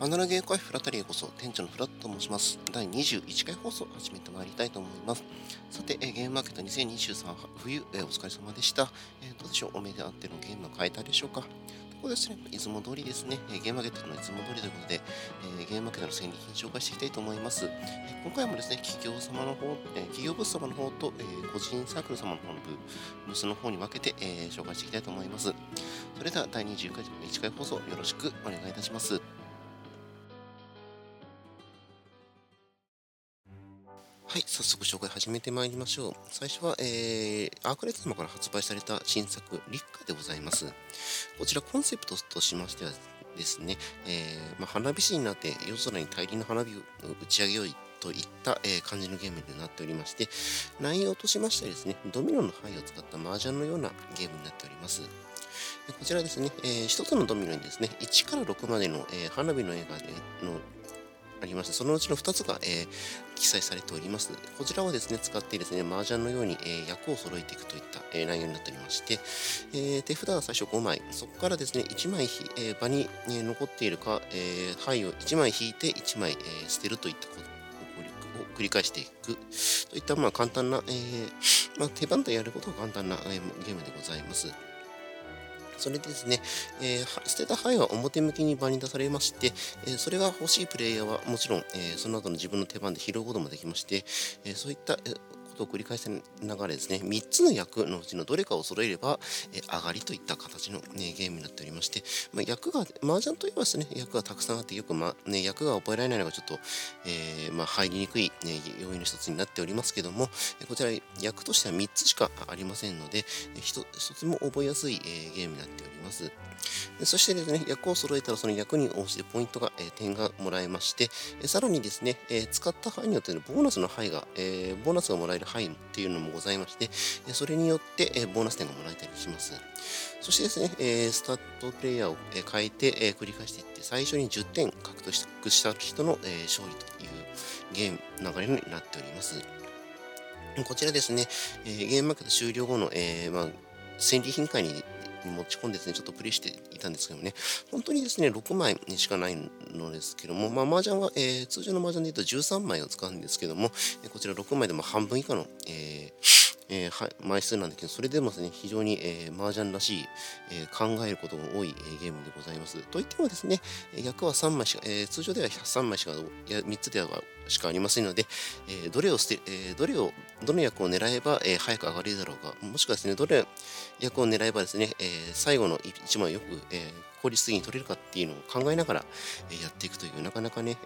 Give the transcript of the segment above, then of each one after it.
アナログゲーカフェフラタリへこそ店長のフラットと申します。第21回放送を始めてまいりたいと思います。さて、えーゲームマーケット2023冬、えーお疲れ様でした。えーどうでしょう？お目であってのゲームは買えたでしょうか？ここですね、いつも通りですね、えーゲームマーケットのいつも通りということで、えーゲームマーケットの戦利品紹介していきたいと思います。えー今回もですね、企業様の方、えー企業ブース様の方と、えー個人サークル様の方のブースの方に分けて、えー紹介していきたいと思います。それでは第21回1回放送よろしくお願いいたします。はい、早速紹介始めてまいりましょう。最初は、えー、アークレット様から発売された新作、立夏でございます。こちらコンセプトとしましてはですね、えーまあ、花火師になって夜空に大輪の花火を打ち上げようといった、えー感じのゲームになっておりまして、内容としましてはですね、ドミノの牌を使った麻雀のようなゲームになっております。こちらですね、えー一つのドミノにですね、1から6までの、えー花火の絵が、ね、のありまして、そのうちの2つが、えー記載されております。こちらをですね、使ってですね、麻雀のように、えー役を揃えていくといった、えー内容になっておりまして、えー手札は最初5枚、そこからですね、1枚、えー場に、え残っているか、え牌を1枚引いて1枚、え捨てるといったことを繰り返していくといった、まあ、簡単な、えまあ、手番とやることが簡単な、えゲームでございます。それでですね、えー捨てた牌は表向きに場に出されまして、えーそれが欲しいプレイヤーはもちろん、えーその後の自分の手番で拾うこともできまして、えーそういった、えことを繰り返しながらですね、3つの役のうちのどれかを揃えれば、え上がりといった形の、ね、ゲームになっておりまして、まあ、役が、麻雀といえばですね、役がたくさんあって、よく、まね、役が覚えられないのがちょっと、えーまあ、入りにくい、ね、要因の一つになっておりますけども、こちら役としては3つしかありませんので、えーひと一つも覚えやすい、えーゲームになっております。そしてですね、役を揃えたらその役に応じてポイントが、えー点がもらえまして、えさらにですね、え使った範囲によってのボーナスの範囲が、えーボーナスがもらえる範囲っていうのもございまして、えそれによって、えボーナス点がもらえたりします。そしてですね、えスタッドプレイヤーを、え変えて、え繰り返していって、最初に10点獲得した人の、え勝利というゲーム流れになっております。こちらですね、えゲームマーケット終了後の、えーまあ、戦利品会に持ち込んでですね、ちょっとプレイしていたんですけどもね、本当にですね、6枚しかないのですけども、まあ、麻雀は、えー通常の麻雀で言うと13枚を使うんですけども、こちら6枚でも半分以下の、えーえーは枚数なんだけど、それでもですね、非常に、えー、麻雀らしい、えー考えることが多い、えゲームでございます。といってもですね、役は3枚しか、え通常では3枚しか、や3つではしかありませんので、えどれを捨て、えどれを、どの役を狙えば、え早く上がれるだろうか、もしくはですね、どれ役を狙えばですね、え最後の1枚よく、えー効率的に取れるかっていうのを考えながら、えやっていくという、なかなかね、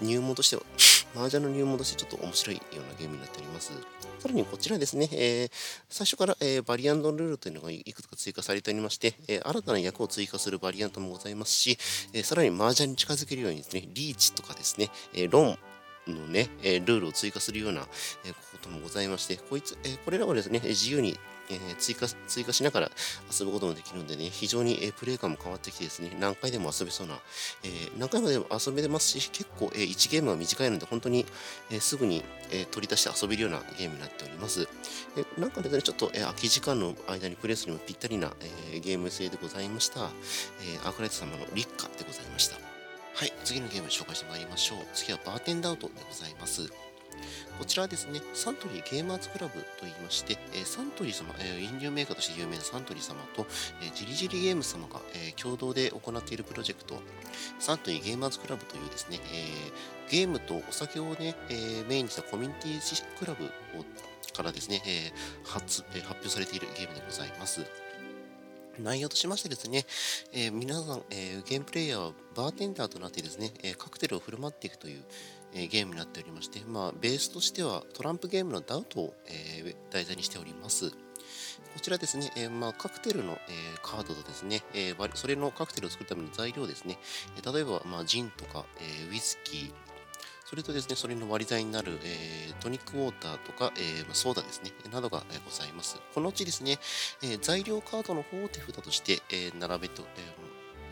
入門としては、麻雀の入門としてちょっと面白いようなゲームになっております。さらにこちらですね、えー最初から、えーバリアントルールというのがいくつか追加されておりまして、えー新たな役を追加するバリアントもございますし、えーさらに麻雀に近づけるようにですね、リーチとかですね、えーロンのね、えルールを追加するような、えこともございまして、こいつ、えこれらをですね、自由に、えー追加追加しながら遊ぶこともできるのでね、非常に、えプレイ感も変わってきてですね、何回でも遊べそうな、えー何回までも遊べますし、結構、えー1ゲームは短いので、本当に、えーすぐに、え取り出して遊べるようなゲームになっております。えなんかですね、ちょっと、え空き時間の間にプレイするにもぴったりな、えゲーム性でございました。えアークライト様の立夏でございました。はい、次のゲーム紹介してまいりましょう。次はバーテンダウトでございます。こちらはですね、サントリーゲーマーズクラブと言いまして、えサントリー様、え飲料メーカーとして有名なサントリー様と、えジリジリゲーム様が、え共同で行っているプロジェクト、サントリーゲーマーズクラブというですね、えゲームとお酒をね、えメインにしたコミュニティクラブをからですね、え発え発表されているゲームでございます。内容としましてですね、えー皆さん、えーゲームプレイヤーはバーテンダーとなってですね、えーカクテルを振る舞っていくという、えゲームになっておりまして、まあ、ベースとしてはトランプゲームのダウトを、えー題材にしております。こちらですね、えーまあ、カクテルの、えーカードとですね、えーそれのカクテルを作るための材料ですね、え例えば、まあ、ジンとか、えウイスキー、それとですね、それの割り剤になる、えートニックウォーターとか、えーソーダですね、などが、ございます。このうちですね、え材料カードの方を手札として、え並べと、え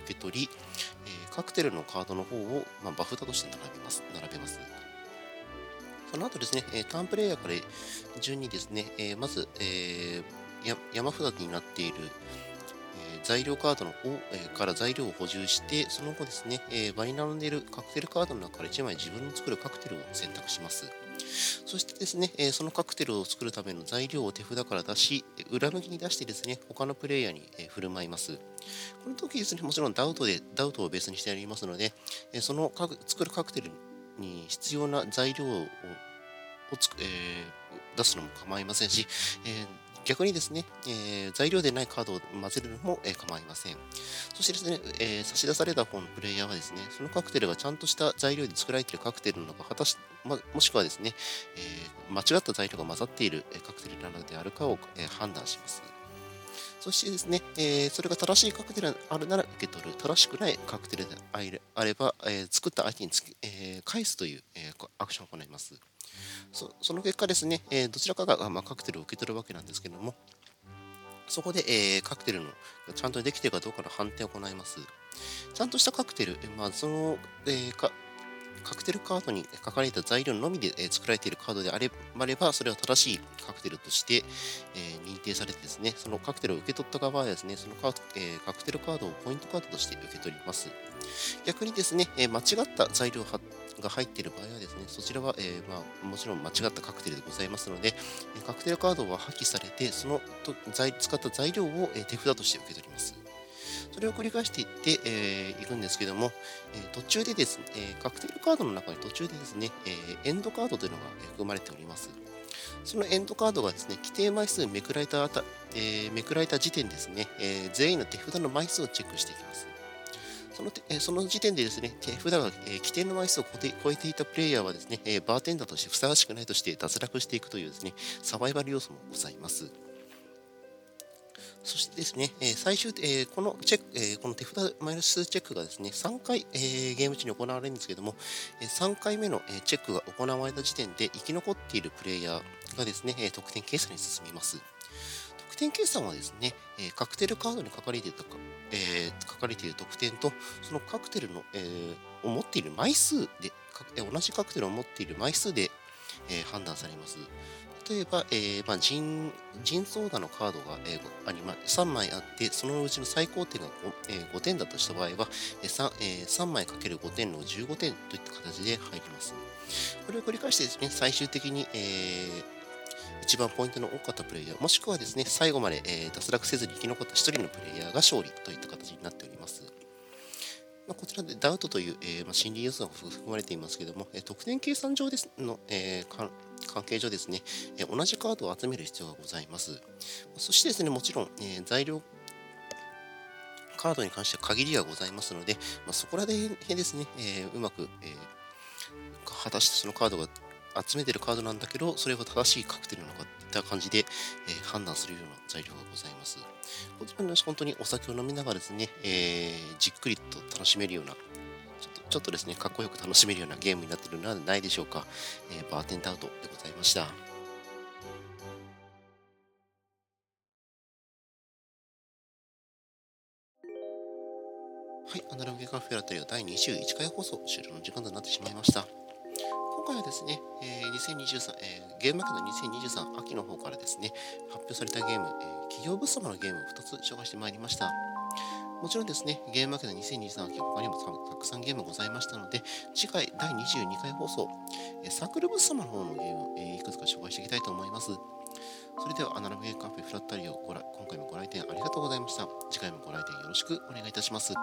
受け取り、えカクテルのカードの方を、まあ、バフ札として並べます。並べます。その後ですね、えターンプレイヤーから順にですね、えまず、えー山札になっている、材料カードのを、えー、から材料を補充して、その後ですね、えー、場に並んでいるカクテルカードの中から1枚自分の作るカクテルを選択します。そしてですね、えそのカクテルを作るための材料を手札から出し、裏向きに出してですね、他のプレイヤーに、え振る舞います。この時ですね、もちろんダウトで、ダウトをベースにしてありますので、えその作るカクテルに必要な材料ををつ、えー、出すのも構いませんし、えー、逆にですね、えー、材料でないカードを混ぜるのも、えー、構いません。そしてですね、えー、差し出された方のプレイヤーはですね、そのカクテルがちゃんとした材料で作られているカクテルなのか、果たし、ま、もしくはですね、え間違った材料が混ざっているカクテルなのであるかを、え判断します。そしてですね、えー、それが正しいカクテルであるなら受け取る、正しくないカクテルであれば、えー、作った相手につき、えー、返すという、えアクションを行います。そその結果ですね、えどちらかが、まあ、カクテルを受け取るわけなんですけども、そこで、えカクテルのちゃんとできているかどうかの判定を行います。ちゃんとしたカクテル、まあ、その、えかカクテルカードに書かれた材料のみで、作られているカードであれば、それは正しいカクテルとして、え認定されてですね、そのカクテルを受け取った側はですね、そのカ,、えカクテルカードをポイントカードとして受け取ります。逆にですね、え間違った材料が入っている場合はですね、そちらは、えー、まあ、もちろん間違ったカクテルでございますので、カクテルカードは破棄されて、そのと使った材料を、え手札として受け取ります。それを繰り返していって、えー、いくんですけども、えー、途中でですね、えー、カクテルカードの中に途中でですね、えエンドカードというのが含まれております。そのエンドカードがですね、規定枚数めくられたた、えめくられた時点ですね、え全員の手札の枚数をチェックしていきます。そのえその時点でですね、手札が、え規定の枚数を超えていたプレイヤーはですね、えバーテンダーとしてふさわしくないとして脱落していくというですね、サバイバル要素もございます。そしてですね、え最終、えこのチェック、えこの手札マイナスチェックがですね、3回、えゲーム中に行われるんですけども、え3回目の、えチェックが行われた時点で生き残っているプレイヤーがですね、え得点計算に進みます。得点計算はですね、えカクテルカードに書かれていたか、え、書かれている得点と、そのカクテルの、え、を持っている枚数で、同じカクテルを持っている枚数で、え、判断されます。例えば、えーまあ、人人相談のカードが、えー、ありま3枚あって、そのうちの最高点が 5,、えー、5点だとした場合は、えー 3, えー、3枚かける5点の15点といった形で入ります。これを繰り返してですね、最終的に、えー、一番ポイントの多かったプレイヤー、もしくはですね、最後まで、えー、脱落せずに生き残った1人のプレイヤーが勝利といった形になっております。まあ、こちらでダウトという、えーまあ、心理要素が含まれていますけれども、えー、得点計算上ですの、えー、関係上ですね、え、同じカードを集める必要がございます。そしてですね、もちろん、え、材料カードに関しては限りがございますので、まあ、そこら辺ですね、えー、うまく、えー、果たしてそのカードが集めてるカードなんだけど、それは正しいカクテルなのかといった感じで、えー、判断するような材料がございます。こちらの本当にお酒を飲みながらですね、えー、じっくりと楽しめるような、ちょっとですね、かっこよく楽しめるようなゲームになっているのではないでしょうか。えー、バーテンダウトでございました。はい、アナログカフェラテリア第21回放送終了の時間となってしまいました。今回はですね、えー、2023、えー、ゲームマーケット2023秋の方からですね、発表されたゲーム、えー、企業物様のゲームを2つ紹介してまいりました。もちろんですね、ゲームマーケット2023は他にもたくさんゲームございましたので、次回第22回放送、サークルブス様の方のゲームを、え、いくつか紹介していきたいと思います。それではアナログゲームカフェフラッタリオ今回もご来店ありがとうございました。次回もご来店よろしくお願いいたします。